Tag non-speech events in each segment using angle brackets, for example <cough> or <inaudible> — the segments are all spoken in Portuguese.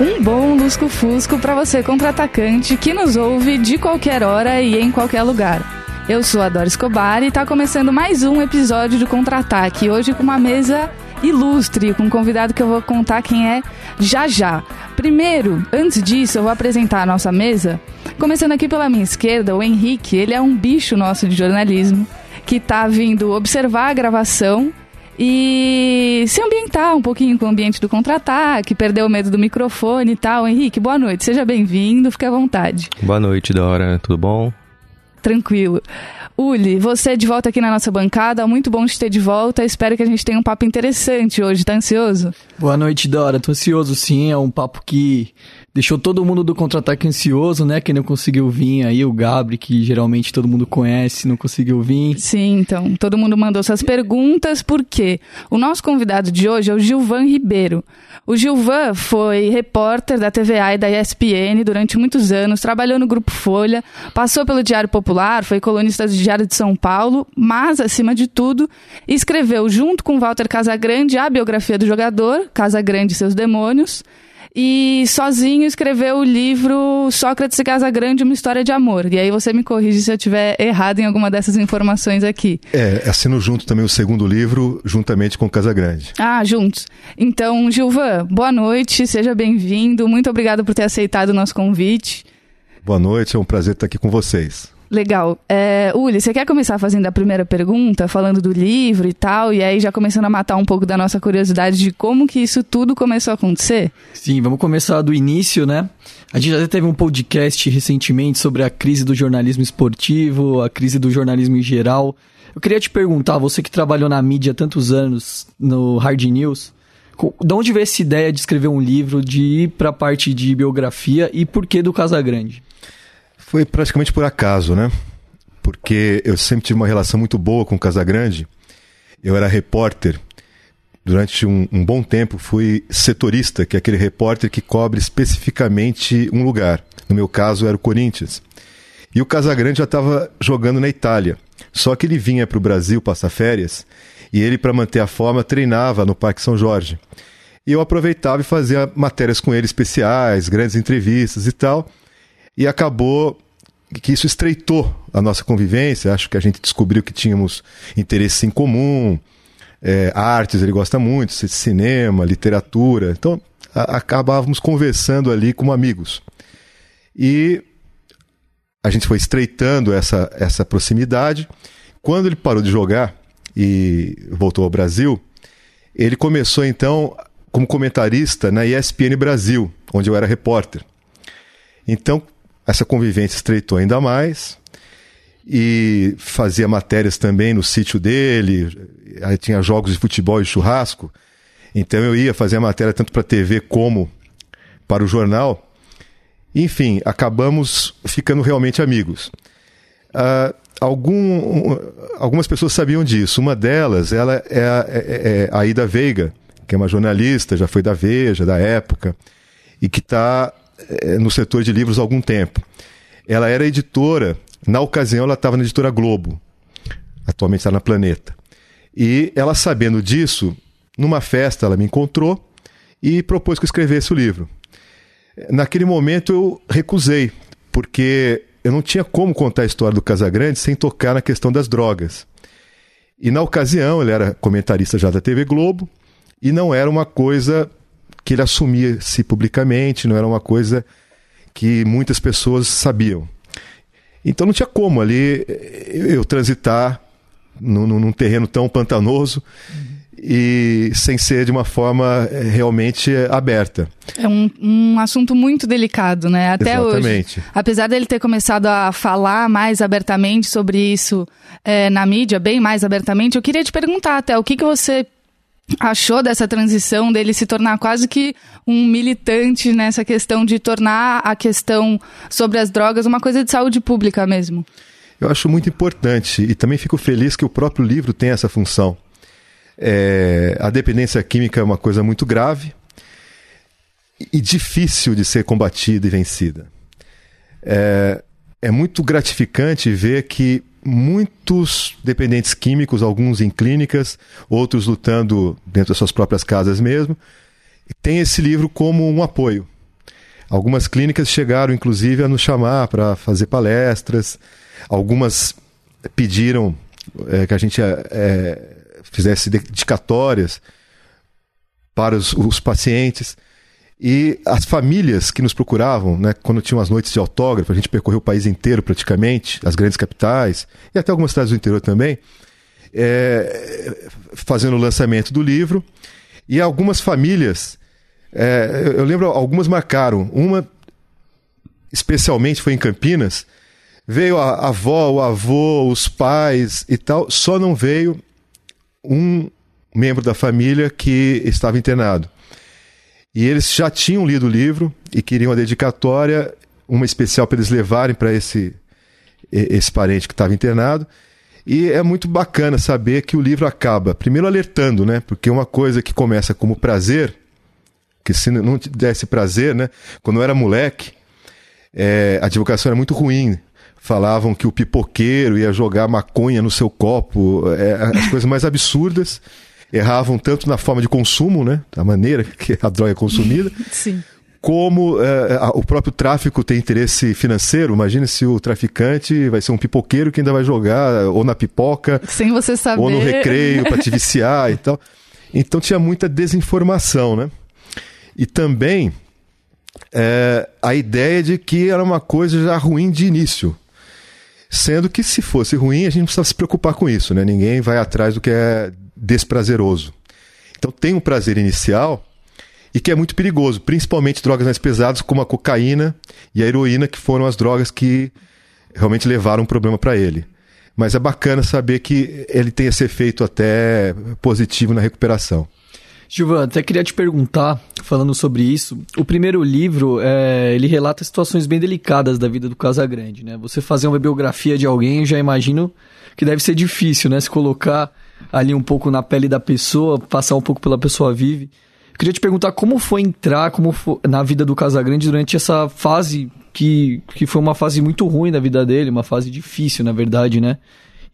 Um bom lusco-fusco para você contra-atacante que nos ouve de qualquer hora e em qualquer lugar. Eu sou a Dora Escobar e está começando mais um episódio de Contra-Ataque, hoje com uma mesa ilustre, com um convidado que eu vou contar quem é já já. Primeiro, antes disso, eu vou apresentar a nossa mesa. Começando aqui pela minha esquerda, o Henrique, ele é um bicho nosso de jornalismo, que está vindo observar a gravação e se ambientar um pouquinho com o ambiente do contra-ataque, perder o medo do microfone e tal. Henrique, boa noite, seja bem-vindo, fique à vontade. Boa noite, Dora, tudo bom? Tranquilo. Uli, você de volta aqui na nossa bancada, muito bom te ter de volta. Espero que a gente tenha um papo interessante hoje. Tá ansioso? Boa noite, Dora. Tô ansioso sim. É um papo que deixou todo mundo do contra-ataque ansioso, né? Quem não conseguiu vir aí, o Gabri, que geralmente todo mundo conhece, não conseguiu vir. Sim, então, todo mundo mandou suas perguntas, porque o nosso convidado de hoje é o Gilvan Ribeiro. O Gilvan foi repórter da TVA e da ESPN durante muitos anos, trabalhou no Grupo Folha, passou pelo Diário Popular, foi colunista do Diário de São Paulo, mas, acima de tudo, escreveu junto com Walter Casagrande a biografia do jogador, Casagrande e seus demônios, e sozinho escreveu o livro Sócrates e Casagrande, uma história de amor. E aí você me corrige se eu estiver errado em alguma dessas informações aqui. É, assino junto também o segundo livro, juntamente com Casagrande. Ah, juntos. Então, Gilvan, boa noite, seja bem-vindo. Muito obrigado por ter aceitado o nosso convite. Boa noite, é um prazer estar aqui com vocês. Legal. É, Uli, você quer começar fazendo a primeira pergunta, falando do livro e tal, e aí já começando a matar um pouco da nossa curiosidade de como que isso tudo começou a acontecer? Sim, vamos começar do início, né? A gente já teve um podcast recentemente sobre a crise do jornalismo esportivo, a crise do jornalismo em geral. Eu queria te perguntar, você que trabalhou na mídia tantos anos, no Hard News, de onde veio essa ideia de escrever um livro, de ir para a parte de biografia e por que do Casagrande? Foi praticamente por acaso, né? Porque eu sempre tive uma relação muito boa com o Casagrande. Eu era repórter. Durante um, um, bom tempo fui setorista, que é aquele repórter que cobre especificamente um lugar. No meu caso era o Corinthians. E o Casagrande já estava jogando na Itália. Só que ele vinha para o Brasil passar férias e ele, para manter a forma, treinava no Parque São Jorge. E eu aproveitava e fazia matérias com ele especiais, grandes entrevistas e tal. E acabou que isso estreitou a nossa convivência. Acho que a gente descobriu que tínhamos interesses em comum, é, artes, ele gosta muito, cinema, literatura. Então, a, acabávamos conversando ali como amigos. E a gente foi estreitando essa, essa proximidade. Quando ele parou de jogar e voltou ao Brasil, ele começou então como comentarista na ESPN Brasil, onde eu era repórter. Então, essa convivência estreitou ainda mais e fazia matérias também no sítio dele, aí tinha jogos de futebol e churrasco. Então eu ia fazer a matéria tanto para a TV como para o jornal. Enfim, acabamos ficando realmente amigos. Uh, algum, algumas pessoas sabiam disso. Uma delas ela é a, é, é a Aida Veiga, que é uma jornalista, já foi da Veja, da época, e que está é, no setor de livros há algum tempo. Ela era editora, na ocasião ela estava na editora Globo, atualmente está na Planeta. E ela, sabendo disso, numa festa ela me encontrou e propôs que eu escrevesse o livro. Naquele momento eu recusei, porque eu não tinha como contar a história do Casagrande sem tocar na questão das drogas. E na ocasião, ele era comentarista já da TV Globo, e não era uma coisa que ele assumia-se publicamente, não era uma coisa que muitas pessoas sabiam. Então não tinha como ali eu transitar num, num terreno tão pantanoso. e sem ser de uma forma é, realmente aberta. É um, um assunto muito delicado, né? Até Exatamente. hoje. Apesar dele ter começado a falar mais abertamente sobre isso é, na mídia, bem mais abertamente, eu queria te perguntar até o que, que você achou dessa transição dele se tornar quase que um militante nessa questão de tornar a questão sobre as drogas uma coisa de saúde pública mesmo? Eu acho muito importante e também fico feliz que o próprio livro tem essa função. É, a dependência química é uma coisa muito grave e difícil de ser combatida e vencida. É, é muito gratificante ver que muitos dependentes químicos, alguns em clínicas, outros lutando dentro das suas próprias casas mesmo, têm esse livro como um apoio. Algumas clínicas chegaram, inclusive, a nos chamar para fazer palestras. Algumas pediram é, que a gente é, fizesse dedicatórias para os, os pacientes. E as famílias que nos procuravam, né, quando tinham as noites de autógrafo, a gente percorreu o país inteiro praticamente, as grandes capitais e até algumas cidades do interior também, é, fazendo o lançamento do livro. E algumas famílias, é, eu lembro, algumas marcaram. Uma, especialmente, foi em Campinas. Veio a avó, o avô, os pais e tal, só não veio um membro da família que estava internado. E eles já tinham lido o livro e queriam a dedicatória, uma especial para eles levarem para esse, esse parente que estava internado. E é muito bacana saber que o livro acaba, primeiro alertando, né? Porque uma coisa que começa como prazer, que se não te desse prazer, né? Quando eu era moleque, é, a divulgação era muito ruim. Falavam que o pipoqueiro ia jogar maconha no seu copo, é, as coisas mais absurdas erravam tanto na forma de consumo, né? A maneira <laughs> que a droga é consumida. <laughs> Sim. Como é, o próprio tráfico tem interesse financeiro. Imagine se o traficante vai ser um pipoqueiro que ainda vai jogar ou na pipoca. Sem você saber. Ou no recreio para te <laughs> viciar e tal. Então tinha muita desinformação, né? E também é, a ideia de que era uma coisa já ruim de início. Sendo que se fosse ruim, a gente não precisa se preocupar com isso, né? Ninguém vai atrás do que é desprazeroso. Então tem um prazer inicial e que é muito perigoso, principalmente drogas mais pesadas como a cocaína e a heroína, que foram as drogas que realmente levaram um problema para ele. Mas é bacana saber que ele tem esse efeito até positivo na recuperação. Gilvan, até queria te perguntar, falando sobre isso, o primeiro livro, é, ele relata situações bem delicadas da vida do Casagrande, né? Você fazer uma biografia de alguém, eu já imagino que deve ser difícil, né? Se colocar ali um pouco na pele da pessoa, passar um pouco pela pessoa vive. Eu queria te perguntar como foi entrar como foi, na vida do Casagrande durante essa fase que, que foi uma fase muito ruim da vida dele, uma fase difícil, na verdade, né?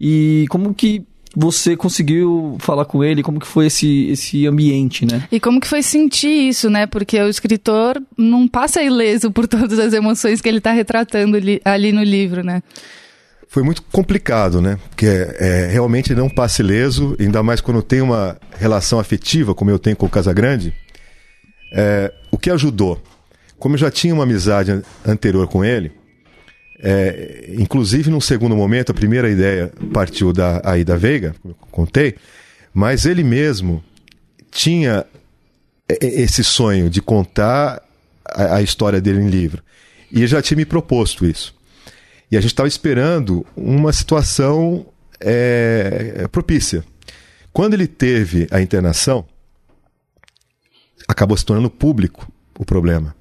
E como que você conseguiu falar com ele, como que foi esse, esse ambiente, né? E como que foi sentir isso, né? Porque o escritor não passa ileso por todas as emoções que ele está retratando ali, ali no livro, né? Foi muito complicado, né? Porque é, realmente não passa ileso, ainda mais quando tem uma relação afetiva, como eu tenho com o Casagrande. É, o que ajudou? Como eu já tinha uma amizade anterior com ele, é, inclusive num segundo momento, a primeira ideia partiu da Aida Veiga, como eu contei, mas ele mesmo tinha esse sonho de contar a, a história dele em livro. E já tinha me proposto isso. E a gente estava esperando uma situação é, propícia. Quando ele teve a internação, acabou se tornando público o problema.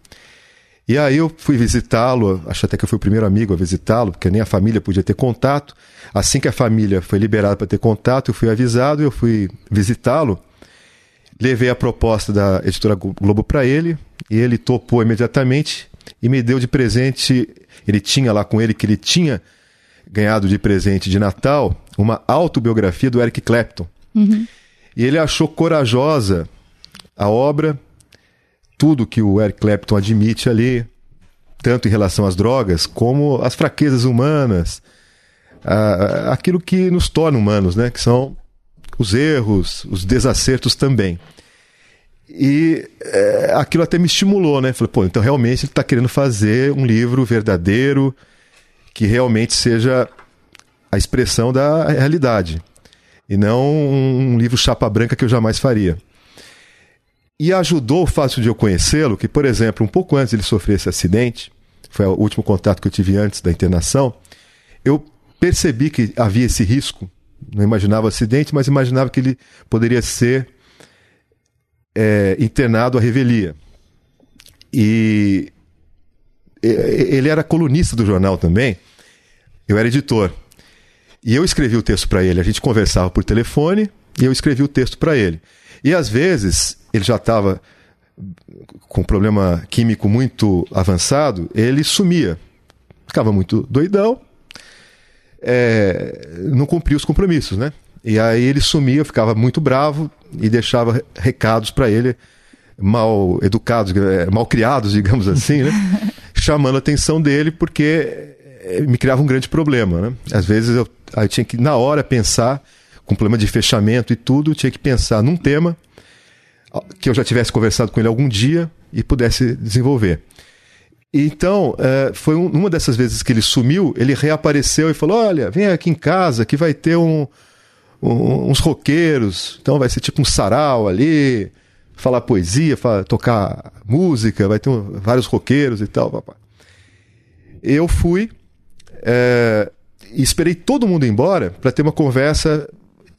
E aí eu fui visitá-lo, acho até que eu fui o primeiro amigo a visitá-lo, porque nem a família podia ter contato. Assim que a família foi liberada para ter contato, eu fui avisado, eu fui visitá-lo. Levei a proposta da editora Globo para ele, e ele topou imediatamente e me deu de presente ele tinha lá com ele que ele tinha ganhado de presente de Natal uma autobiografia do Eric Clapton. Uhum. E ele achou corajosa a obra, tudo que o Eric Clapton admite ali, tanto em relação às drogas como as fraquezas humanas, a, aquilo que nos torna humanos, né? Que são os erros, os desacertos também. E é, aquilo até me estimulou, né? Falei, pô, então realmente ele está querendo fazer um livro verdadeiro, que realmente seja a expressão da realidade. e não um livro chapa branca que eu jamais faria. E ajudou o fato de eu conhecê-lo, que, por exemplo, um pouco antes ele sofrer esse acidente, foi o último contato que eu tive antes da internação, eu percebi que havia esse risco. Não imaginava o acidente, mas imaginava que ele poderia ser é, internado à revelia. E ele era colunista do jornal também, eu era editor. E eu escrevi o texto para ele, a gente conversava por telefone e eu escrevi o texto para ele. E às vezes ele já estava com um problema químico muito avançado, ele sumia. Ficava muito doidão, é, não cumpria os compromissos, né? E aí ele sumia, ficava muito bravo e deixava recados para ele mal educados, mal criados, <laughs> digamos assim, né? chamando a atenção dele porque é, me criava um grande problema, né? Às vezes eu, eu tinha que na hora pensar com problema de fechamento e tudo, tinha que pensar num tema que eu já tivesse conversado com ele algum dia e pudesse desenvolver. Então, é, foi um, uma dessas vezes que ele sumiu, ele reapareceu e falou: Olha, vem aqui em casa que vai ter um, um, uns roqueiros, então vai ser tipo um sarau ali, falar poesia, falar, tocar música, vai ter um, vários roqueiros e tal. Papá. Eu fui é, e esperei todo mundo embora para ter uma conversa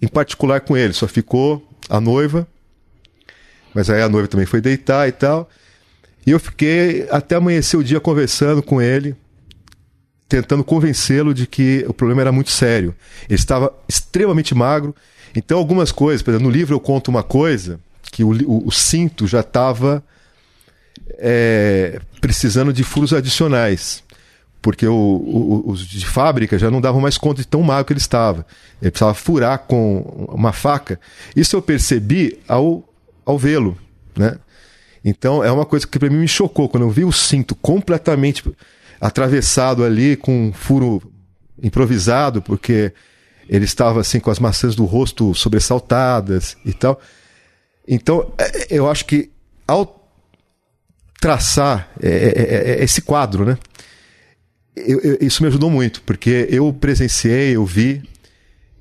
em particular com ele. Só ficou a noiva, mas aí a noiva também foi deitar e tal. E eu fiquei até amanhecer o dia conversando com ele, tentando convencê-lo de que o problema era muito sério. Ele estava extremamente magro. Então, algumas coisas, por exemplo, no livro eu conto uma coisa que o, o, o cinto já estava é, precisando de furos adicionais. Porque o, os de fábrica já não davam mais conta de tão magro que ele estava. Ele precisava furar com uma faca. Isso eu percebi ao, ao vê-lo. Né? Então é uma coisa que para mim me chocou quando eu vi o cinto completamente atravessado ali com um furo improvisado, porque ele estava assim com as maçãs do rosto sobressaltadas e tal. Então é, eu acho que ao traçar é, é, é, esse quadro, né? Eu, eu, isso me ajudou muito, porque eu presenciei, eu vi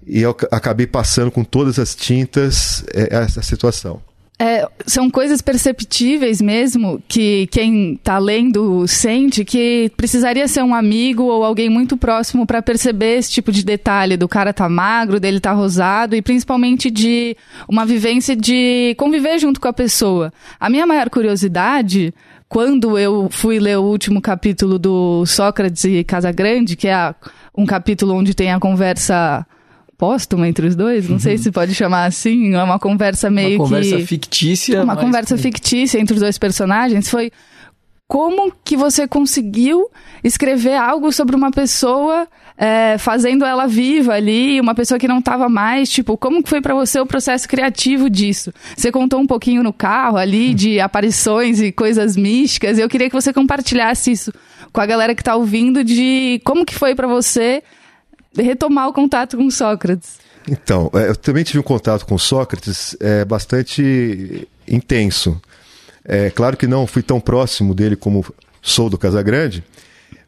e eu acabei passando com todas as tintas essa situação. É, são coisas perceptíveis mesmo que quem está lendo sente que precisaria ser um amigo ou alguém muito próximo para perceber esse tipo de detalhe do cara tá magro, dele tá rosado e principalmente de uma vivência de conviver junto com a pessoa. A minha maior curiosidade quando eu fui ler o último capítulo do Sócrates e Casagrande, que é um capítulo onde tem a conversa póstuma entre os dois, não uhum. sei se pode chamar assim, é uma conversa meio uma conversa que... fictícia. Uma conversa fictícia entre os dois personagens, foi como que você conseguiu escrever algo sobre uma pessoa é, fazendo ela viva ali, uma pessoa que não estava mais, tipo, como que foi para você o processo criativo disso? Você contou um pouquinho no carro ali de aparições e coisas místicas, e eu queria que você compartilhasse isso com a galera que está ouvindo de como que foi para você retomar o contato com Sócrates. Então, é, eu também tive um contato com Sócrates é, bastante intenso. É claro que não fui tão próximo dele como sou do Casagrande,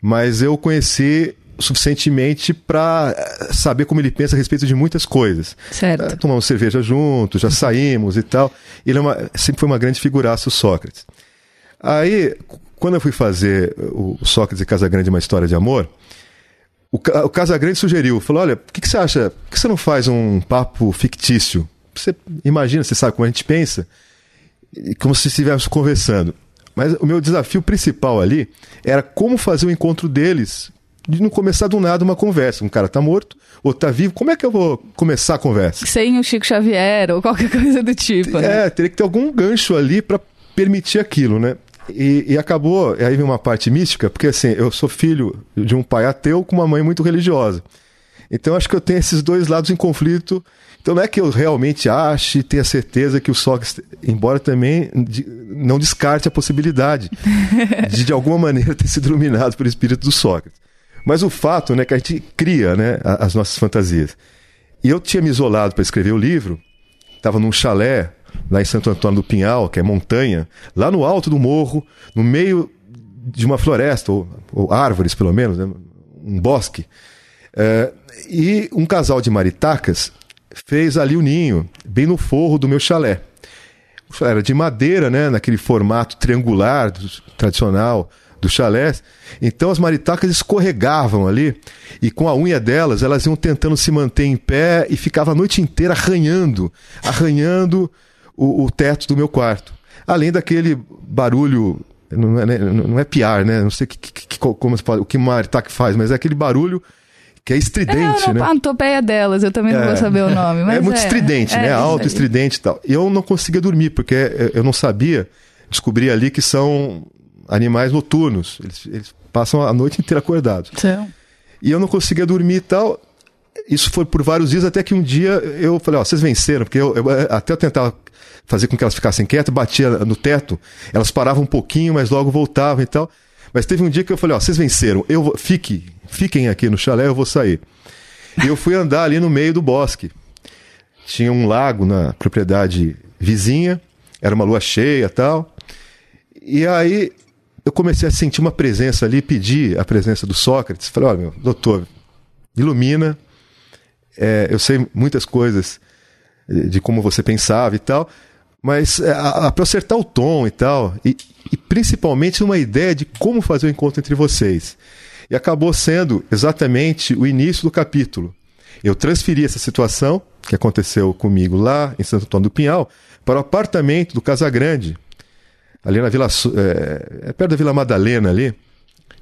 mas eu conheci suficientemente para é, saber como ele pensa a respeito de muitas coisas. Certo. É, tomamos cerveja juntos, já saímos e tal. Ele é uma, sempre foi uma grande figuraça, o Sócrates. Aí, quando eu fui fazer o Sócrates e Casagrande uma história de amor, o, o Casagrande sugeriu, falou, olha, o que, que, você acha? Por que você não faz um papo fictício? Você imagina, você sabe como a gente pensa? Como se estivéssemos conversando. Mas o meu desafio principal ali era como fazer o encontro deles de não começar do nada uma conversa. Um cara tá morto, ou tá vivo, como é que eu vou começar a conversa? Sem o Chico Xavier ou qualquer <laughs> coisa do tipo. Né? É, teria que ter algum gancho ali para permitir aquilo, né? E, e, acabou, aí vem uma parte mística, porque assim, eu sou filho de um pai ateu com uma mãe muito religiosa. Então acho que eu tenho esses dois lados em conflito. Então não é que eu realmente ache e tenha certeza que o Sócrates, embora também não descarte a possibilidade <laughs> de de alguma maneira ter sido iluminado pelo espírito do Sócrates. Mas o fato né, que a gente cria né, as nossas fantasias. E eu tinha me isolado para escrever o livro, estava num chalé lá em Santo Antônio do Pinhal, que é montanha, lá no alto do morro, no meio de uma floresta, ou, ou árvores pelo menos, né? um bosque. É, e um casal de maritacas fez ali o ninho, bem no forro do meu chalé. Era de madeira, né? Naquele formato triangular, tradicional do chalés. Então as maritacas escorregavam ali e com a unha delas elas iam tentando se manter em pé e ficava a noite inteira arranhando, arranhando o, o teto do meu quarto. Além daquele barulho, não é, não é piar, né? Não sei que, que, como se fala, o que uma maritaca faz, mas é aquele barulho que é estridente, é, né? A topeia delas, eu também não vou é. saber o nome. <laughs> é muito é, estridente, é, né? Alto, estridente e tal. E eu não conseguia dormir, porque eu não sabia, descobri ali que são animais noturnos. Eles, eles passam a noite <laughs> inteira acordados. E eu não conseguia dormir e tal. Isso foi por vários dias, até que um dia eu falei, ó, vocês venceram, porque eu, eu até eu tentava fazer com que elas ficassem quietas, batia no teto, elas paravam um pouquinho, mas logo voltavam e tal. Mas teve um dia que eu falei, ó, vocês venceram, eu vou, fique, fiquem aqui no chalé, eu vou sair. E eu fui andar ali no meio do bosque. Tinha um lago na propriedade vizinha, era uma lua cheia tal. E aí eu comecei a sentir uma presença ali, pedi a presença do Sócrates. Falei, olha, meu, doutor, ilumina. É, eu sei muitas coisas de como você pensava e tal, mas é, para acertar o tom e tal, e, e principalmente uma ideia de como fazer o encontro entre vocês. E acabou sendo exatamente o início do capítulo. Eu transferi essa situação que aconteceu comigo lá em Santo Antônio do Pinhal para o apartamento do Casagrande, ali na Vila. É, é perto da Vila Madalena ali,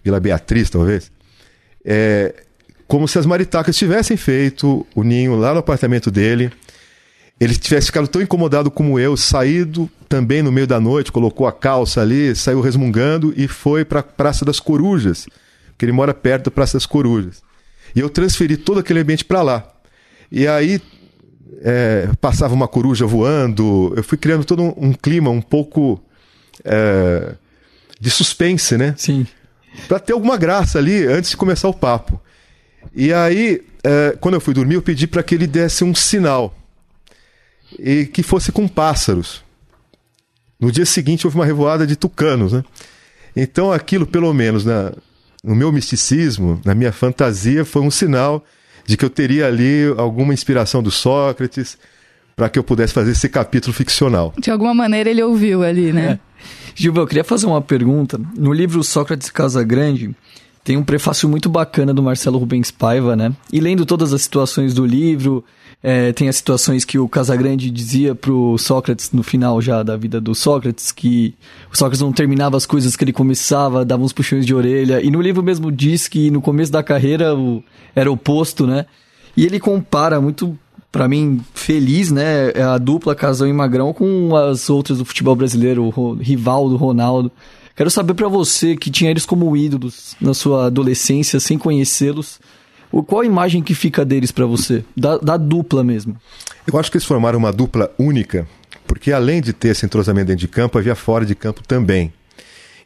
Vila Beatriz, talvez. É, como se as maritacas tivessem feito o ninho lá no apartamento dele. Ele tivesse ficado tão incomodado como eu, saído também no meio da noite, colocou a calça ali, saiu resmungando e foi para a Praça das Corujas, que ele mora perto da Praça das Corujas. E eu transferi todo aquele ambiente para lá. E aí é, passava uma coruja voando, eu fui criando todo um, um clima um pouco é, de suspense, né? Sim. Para ter alguma graça ali antes de começar o papo. E aí, é, quando eu fui dormir, eu pedi para que ele desse um sinal e que fosse com pássaros. No dia seguinte houve uma revoada de tucanos, né? Então aquilo, pelo menos na, no meu misticismo, na minha fantasia, foi um sinal de que eu teria ali alguma inspiração do Sócrates para que eu pudesse fazer esse capítulo ficcional. De alguma maneira ele ouviu ali, né? É. Gilva, eu queria fazer uma pergunta. No livro Sócrates Casa Grande, tem um prefácio muito bacana do Marcelo Rubens Paiva, né? E lendo todas as situações do livro, é, tem as situações que o Casagrande dizia pro Sócrates no final já da vida do Sócrates, que o Sócrates não terminava as coisas que ele começava, dava uns puxões de orelha. E no livro mesmo diz que no começo da carreira o, era oposto, né? E ele compara muito para mim, feliz, né? A dupla Casão e Magrão com as outras do futebol brasileiro, o rival do Ronaldo. Quero saber para você, que tinha eles como ídolos na sua adolescência, sem conhecê-los, qual a imagem que fica deles para você? Da, da dupla mesmo. Eu acho que eles formaram uma dupla única, porque além de ter esse entrosamento dentro de campo, havia fora de campo também.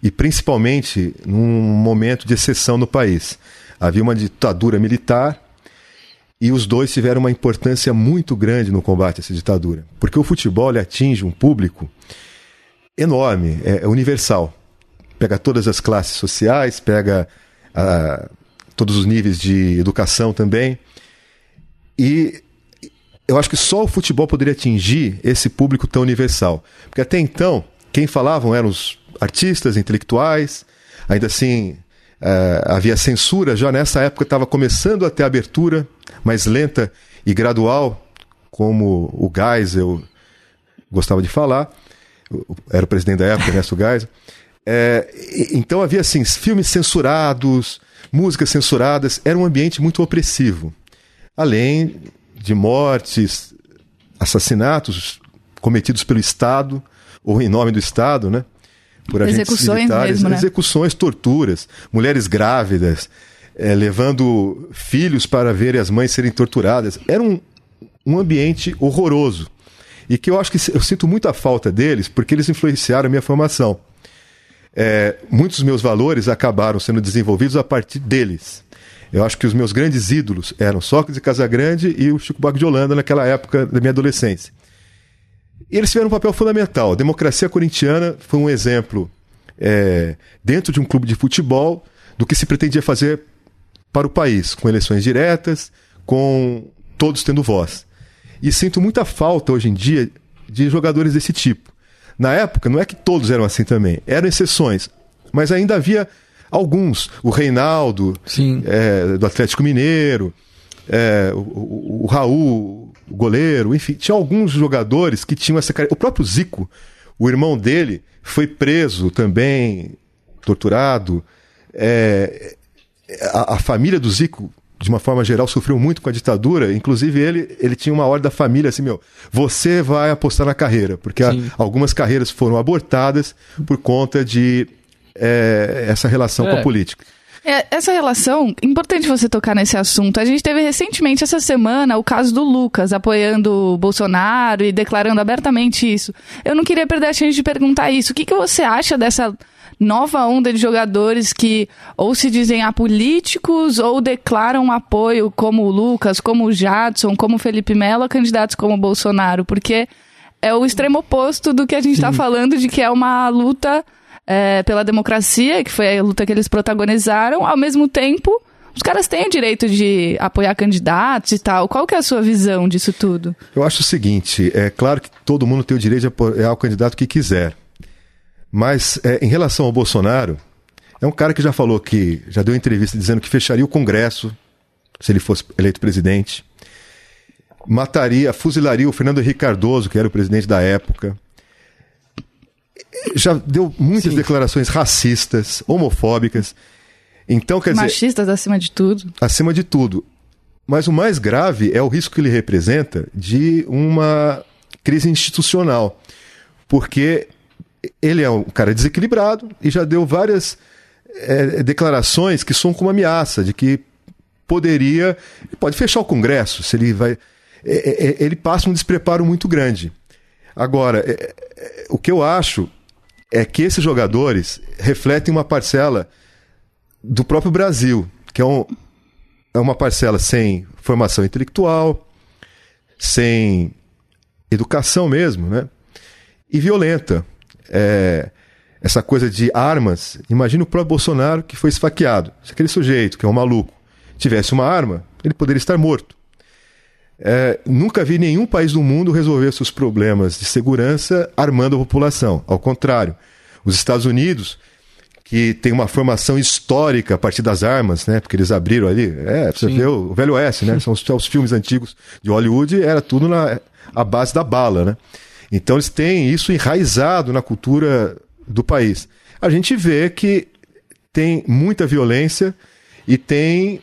E principalmente num momento de exceção no país. Havia uma ditadura militar e os dois tiveram uma importância muito grande no combate a essa ditadura. Porque o futebol atinge um público enorme, é, é universal. Pega todas as classes sociais, pega a, todos os níveis de educação também. E eu acho que só o futebol poderia atingir esse público tão universal. Porque até então, quem falavam eram os artistas, intelectuais, ainda assim Uh, havia censura já nessa época, estava começando a ter abertura mais lenta e gradual, como o Geisel gostava de falar, era o presidente da época, Ernesto Geisel. É, então havia assim, filmes censurados, músicas censuradas, era um ambiente muito opressivo. Além de mortes, assassinatos cometidos pelo Estado, ou em nome do Estado, né? por agentes execuções militares, mesmo, né? execuções, torturas, mulheres grávidas, é, levando filhos para verem as mães serem torturadas. Era um, um ambiente horroroso. E que eu acho que eu sinto muita falta deles porque eles influenciaram a minha formação. É, muitos dos meus valores acabaram sendo desenvolvidos a partir deles. Eu acho que os meus grandes ídolos eram Sócrates e Casagrande e o Chico Buarque de Holanda naquela época da minha adolescência. E eles tiveram um papel fundamental. A democracia corintiana foi um exemplo é, dentro de um clube de futebol do que se pretendia fazer para o país, com eleições diretas, com todos tendo voz. E sinto muita falta hoje em dia de jogadores desse tipo. Na época, não é que todos eram assim também, eram exceções, mas ainda havia alguns. O Reinaldo, é, do Atlético Mineiro, é, o, o, o, Raul, o goleiro, enfim, tinha alguns jogadores que tinham essa. O próprio Zico, o irmão dele, foi preso também, torturado. É, a, a, família do Zico, de uma forma geral, sofreu muito com a ditadura. Inclusive, ele, ele tinha uma ordem da família assim: meu, você vai apostar na carreira, porque a, algumas carreiras foram abortadas por conta de é, essa relação é. com a política. É, essa relação, importante você tocar nesse assunto. A gente teve recentemente, essa semana, o caso do Lucas apoiando o Bolsonaro e declarando abertamente isso. Eu não queria perder a chance de perguntar isso. O que, que você acha dessa nova onda de jogadores que ou se dizem apolíticos ou declaram apoio, como o Lucas, como o Jadson, como o Felipe Melo, a candidatos como o Bolsonaro? Porque é o extremo oposto do que a gente está falando de que é uma luta é, pela democracia, que foi a luta que eles protagonizaram, ao mesmo tempo os caras têm o direito de apoiar candidatos e tal. Qual que é a sua visão disso tudo? Eu acho o seguinte, é claro que todo mundo tem o direito de apoiar o candidato que quiser. Mas é, em relação ao Bolsonaro, é um cara que já falou que, já deu entrevista dizendo que fecharia o Congresso se ele fosse eleito presidente. Mataria, fuzilaria o Fernando Henrique Cardoso, que era o presidente da época já deu muitas Sim. declarações racistas, homofóbicas. Então, quer Machistas dizer. Machistas acima de tudo. Acima de tudo. Mas o mais grave é o risco que ele representa de uma crise institucional. Porque ele é um cara desequilibrado e já deu várias é, declarações que são como ameaça de que poderia. Pode fechar o Congresso se ele vai. É, é, ele passa um despreparo muito grande. Agora, é, é, o que eu acho é que esses jogadores refletem uma parcela do próprio Brasil, que é, um, é uma parcela sem formação intelectual, sem educação mesmo, né? E violenta. É, essa coisa de armas. Imagina o próprio Bolsonaro que foi esfaqueado. Se aquele sujeito, que é um maluco, tivesse uma arma, ele poderia estar morto. É, nunca vi nenhum país do mundo resolver seus problemas de segurança armando a população. Ao contrário, os Estados Unidos, que tem uma formação histórica a partir das armas, né? Porque eles abriram ali. É, você vê o, o Velho Oeste, né? São os, os, filmes antigos de Hollywood, era tudo na a base da bala, né? Então eles têm isso enraizado na cultura do país. A gente vê que tem muita violência e tem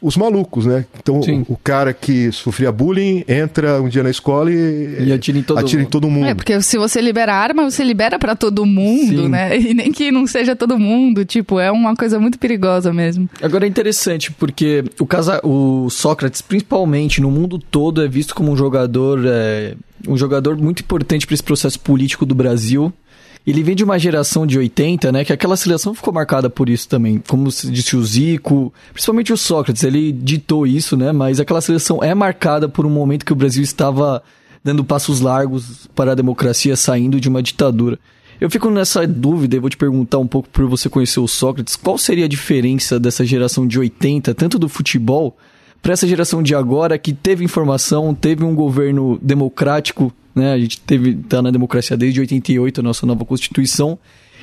os malucos, né? Então, o, o, cara que sofria bullying entra um dia na escola e, e atira, em todo, atira mundo. em todo mundo. É, porque se você libera arma, você libera para todo mundo, Sim. né? <laughs> E nem que não seja todo mundo, tipo, é uma coisa muito perigosa mesmo. Agora é interessante, porque o, casa, o Sócrates, principalmente no mundo todo, é visto como um jogador, é, um jogador muito importante para esse processo político do Brasil. Ele vem de uma geração de 80, né? Que aquela seleção ficou marcada por isso também. Como disse o Zico, principalmente o Sócrates, ele ditou isso, né? Mas aquela seleção é marcada por um momento que o Brasil estava dando passos largos para a democracia, saindo de uma ditadura. Eu fico nessa dúvida e vou te perguntar um pouco por você conhecer o Sócrates, qual seria a diferença dessa geração de 80, tanto do futebol, para essa geração de agora que teve informação, teve um governo democrático né? A gente teve tá na democracia desde 88, a nossa nova constituição.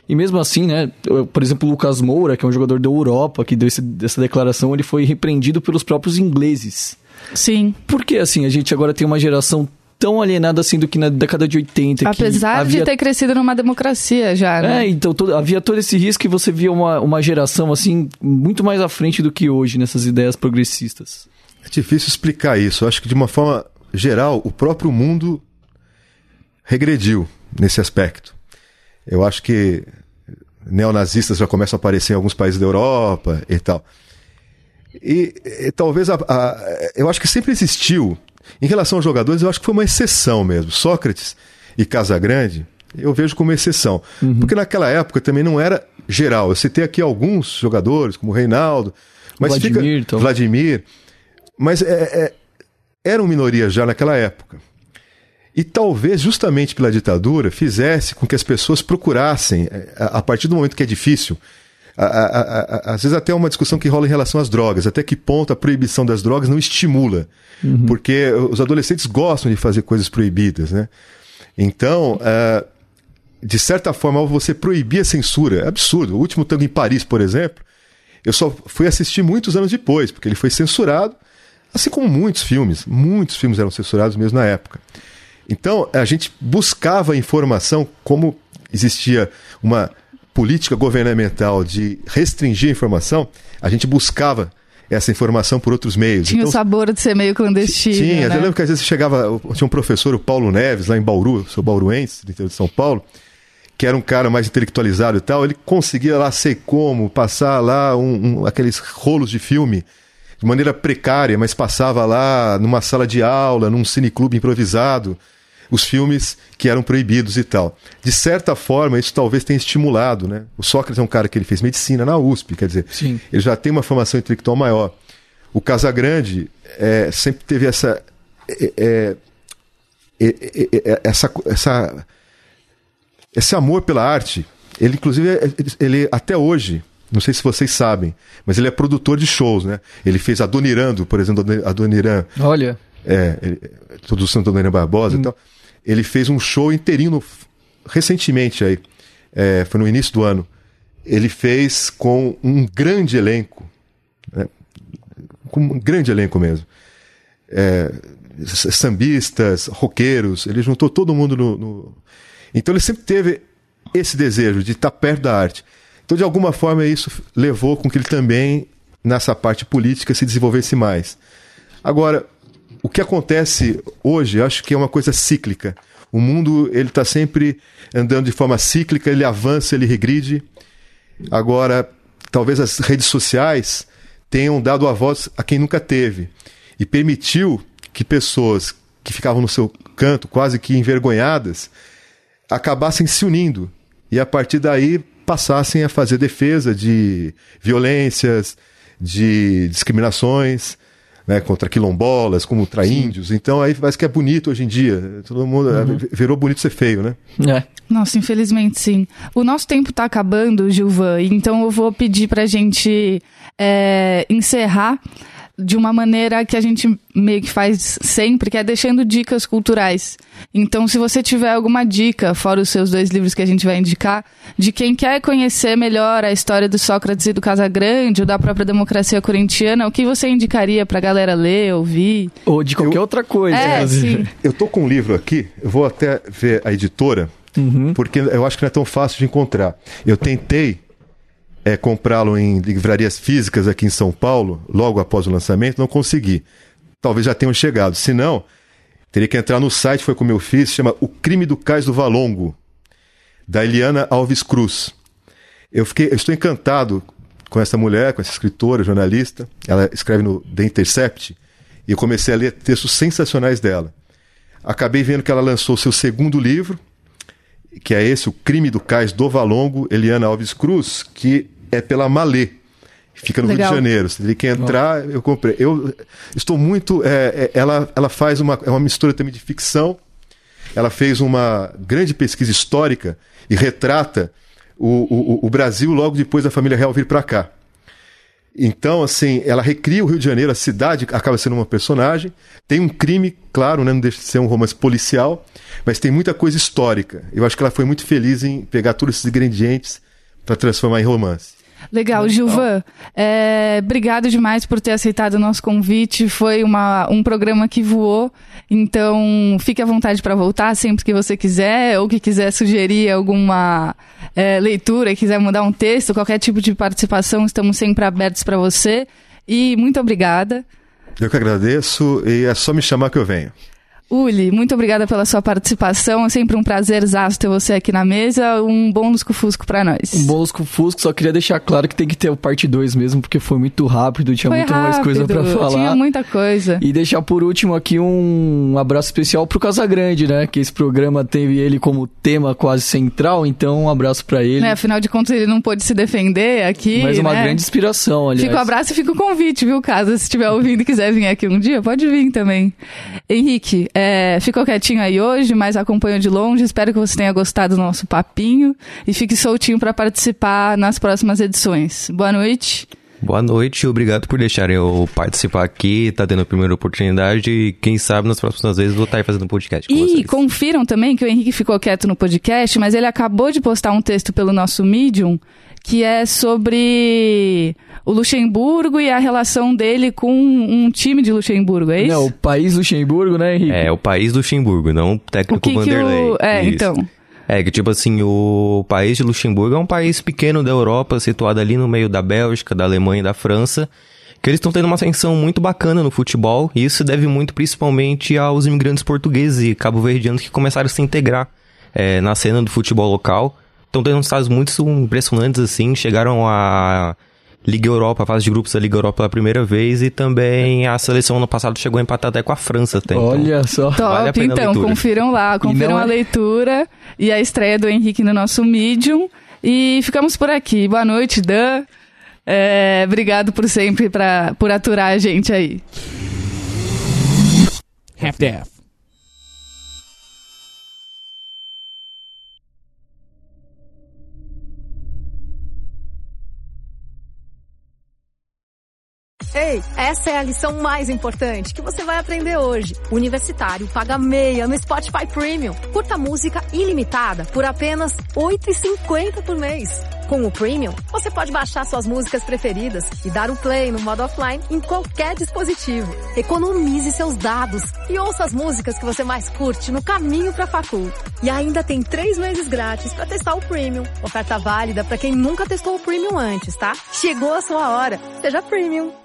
E mesmo assim, né, por exemplo, o Lucas Moura, que é um jogador da Europa, que deu esse, essa declaração, ele foi repreendido pelos próprios ingleses. Sim. Por que assim, a gente agora tem uma geração tão alienada assim do que na década de 80. Apesar havia... de ter crescido numa democracia já, né? É, então todo, havia todo esse risco e você via uma, uma geração assim muito mais à frente do que hoje nessas ideias progressistas. É difícil explicar isso. Eu acho que de uma forma geral, o próprio mundo regrediu nesse aspecto. Eu acho que neonazistas já começam a aparecer em alguns países da Europa e tal. E, e talvez a, a, eu acho que sempre existiu. Em relação aos jogadores, eu acho que foi uma exceção mesmo. Sócrates e Casagrande, eu vejo como exceção. Uhum. Porque naquela época também não era geral. Eu citei aqui alguns jogadores, como Reinaldo, mas Vladimir, fica, então. Vladimir. Mas é, é, eram minorias já naquela época. E talvez, justamente pela ditadura, fizesse com que as pessoas procurassem, eh, a partir do momento que é difícil, a, a, a, às vezes até uma discussão que rola em relação às drogas. Até que ponto a proibição das drogas não estimula? Uhum. Porque os adolescentes gostam de fazer coisas proibidas, né? Então, uh, de certa forma, ao você proibir a censura, é absurdo. O último tango em Paris, por exemplo, eu só fui assistir muitos anos depois, porque ele foi censurado, assim como muitos filmes. Muitos filmes eram censurados mesmo na época. Então, a gente buscava informação, como existia uma política governamental de restringir a informação, a gente buscava essa informação por outros meios. Tinha então, o sabor de ser meio clandestino. Tinha, né? eu lembro que às vezes chegava, tinha um professor, o Paulo Neves, lá em Bauru, sou bauruense, do interior de São Paulo, que era um cara mais intelectualizado e tal, ele conseguia lá, sei como, passar lá um, um, aqueles rolos de filme de maneira precária, mas passava lá numa sala de aula, num cineclube improvisado, os filmes que eram proibidos e tal. De certa forma, isso talvez tenha estimulado, né? O Sócrates é um cara que ele fez medicina na USP, quer dizer, Sim. ele já tem uma formação intelectual maior. O Casagrande é, sempre teve essa, é, é, é essa, essa, esse amor pela arte. Ele, inclusive, ele até hoje, não sei se vocês sabem, mas ele é produtor de shows, né? Ele fez Adonirando, por exemplo, Adoniran. Olha. É, ele, do Santo Adoniran Barbosa hum. e tal ele fez um show inteirinho recentemente aí, é, foi no início do ano. Ele fez com um grande elenco, né? com um grande elenco mesmo. É, sambistas, roqueiros, ele juntou todo mundo no, no, Então ele sempre teve esse desejo de estar perto da arte. Então, de alguma forma, isso levou com que ele também, nessa parte política, se desenvolvesse mais. Agora, o que acontece hoje, acho que é uma coisa cíclica. O mundo ele está sempre andando de forma cíclica, ele avança, ele regride. Agora, talvez as redes sociais tenham dado a voz a quem nunca teve e permitiu que pessoas que ficavam no seu canto, quase que envergonhadas, acabassem se unindo e a partir daí passassem a fazer defesa de violências, de discriminações né, contra quilombolas, contra índios. Então aí parece que é bonito hoje em dia. Todo mundo uhum. virou bonito ser feio, né? É. Nossa, infelizmente sim. O nosso tempo está acabando, Gilvan, então eu vou pedir para a gente é, encerrar de uma maneira que a gente meio que faz sempre, que é deixando dicas culturais. Então, se você tiver alguma dica, fora os seus dois livros que a gente vai indicar, de quem quer conhecer melhor a história do Sócrates e do Casagrande, ou da própria democracia corintiana, o que você indicaria pra galera ler, ouvir? Ou de qualquer eu, outra coisa. É, sim. Eu tô com um livro aqui, eu vou até ver a editora, uhum. porque eu acho que não é tão fácil de encontrar. Eu tentei é, comprá-lo em livrarias físicas aqui em São Paulo, logo após o lançamento, não consegui. Talvez já tenham chegado. Se não, teria que entrar no site, foi como eu fiz, chama O Crime do Cais do Valongo, da Eliana Alves Cruz. Eu, fiquei, eu estou encantado com essa mulher, com essa escritora, jornalista. Ela escreve no The Intercept, e eu comecei a ler textos sensacionais dela. Acabei vendo que ela lançou seu segundo livro, que é esse, O Crime do Cais do Valongo, Eliana Alves Cruz, que é pela Malê. Fica no Legal. Rio de Janeiro. Você teria que entrar, eu comprei. Eu estou muito. É, é, ela, ela faz uma, é uma mistura também de ficção. Ela fez uma grande pesquisa histórica e retrata o, o, o Brasil logo depois da família real vir para cá. Então, assim, ela recria o Rio de Janeiro, a cidade acaba sendo uma personagem. Tem um crime, claro, né? não deixa de ser um romance policial, mas tem muita coisa histórica. Eu acho que ela foi muito feliz em pegar todos esses ingredientes para transformar em romance. Legal, Gilvan. É, obrigado demais por ter aceitado o nosso convite. Foi uma, um programa que voou. Então, fique à vontade para voltar sempre que você quiser, ou que quiser sugerir alguma é, leitura, quiser mudar um texto, qualquer tipo de participação, estamos sempre abertos para você. E muito obrigada. Eu que agradeço e é só me chamar que eu venho. Uli, muito obrigada pela sua participação. É sempre um prazer exato ter você aqui na mesa. Um bom lusco-fusco pra nós. Um bom lusco-fusco. Só queria deixar claro que tem que ter o parte 2 mesmo, porque foi muito rápido, tinha foi muito rápido, mais coisa pra falar. Tinha muita coisa. E deixar por último aqui um abraço especial pro Casagrande, né? Que esse programa teve ele como tema quase central, então um abraço para ele. É, afinal de contas, ele não pôde se defender aqui. Mas uma né? grande inspiração, aliás. Fica o um abraço e fica o convite, viu? Caso se estiver ouvindo e quiser vir aqui um dia, pode vir também. Henrique, é, ficou quietinho aí hoje, mas acompanhou de longe. Espero que você tenha gostado do nosso papinho e fique soltinho para participar nas próximas edições. Boa noite. Boa noite, obrigado por deixarem eu participar aqui, tá tendo a primeira oportunidade e quem sabe nas próximas vezes vou estar aí fazendo um podcast com E vocês. confiram também que o Henrique ficou quieto no podcast, mas ele acabou de postar um texto pelo nosso Medium que é sobre o Luxemburgo e a relação dele com um time de Luxemburgo, é isso? Não, o país Luxemburgo, né, Henrique? É, o país Luxemburgo, não o o técnico que, que Vanderlei. o... É, Isso. então... É, que tipo assim, o país de Luxemburgo é um país pequeno da Europa, situado ali no meio da Bélgica, da Alemanha e da França, que eles estão tendo uma ascensão muito bacana no futebol, e isso deve muito principalmente aos imigrantes portugueses e cabo-verdianos que começaram a se integrar é, na cena do futebol local. Estão tendo resultados muito impressionantes, assim, chegaram a Liga Europa, a fase de grupos da Liga Europa pela primeira vez, e também a seleção ano passado chegou a empatar até com a França. Até, então. Olha só. Top, Vale a pena a então, confiram lá, confiram a é- leitura e a estreia do Henrique no nosso Medium. E ficamos por aqui. Boa noite, Dan. É, obrigado por sempre pra, por aturar a gente aí. Half-Death. Essa é a lição mais importante que você vai aprender hoje. O universitário paga meia no Spotify Premium. Curta música ilimitada por apenas R$ 8,50 por mês. Com o Premium, você pode baixar suas músicas preferidas e dar o play no modo offline em qualquer dispositivo. Economize seus dados e ouça as músicas que você mais curte no caminho para facul. E ainda tem três meses grátis para testar o Premium. Oferta válida para quem nunca testou o Premium antes, tá? Chegou a sua hora. Seja Premium.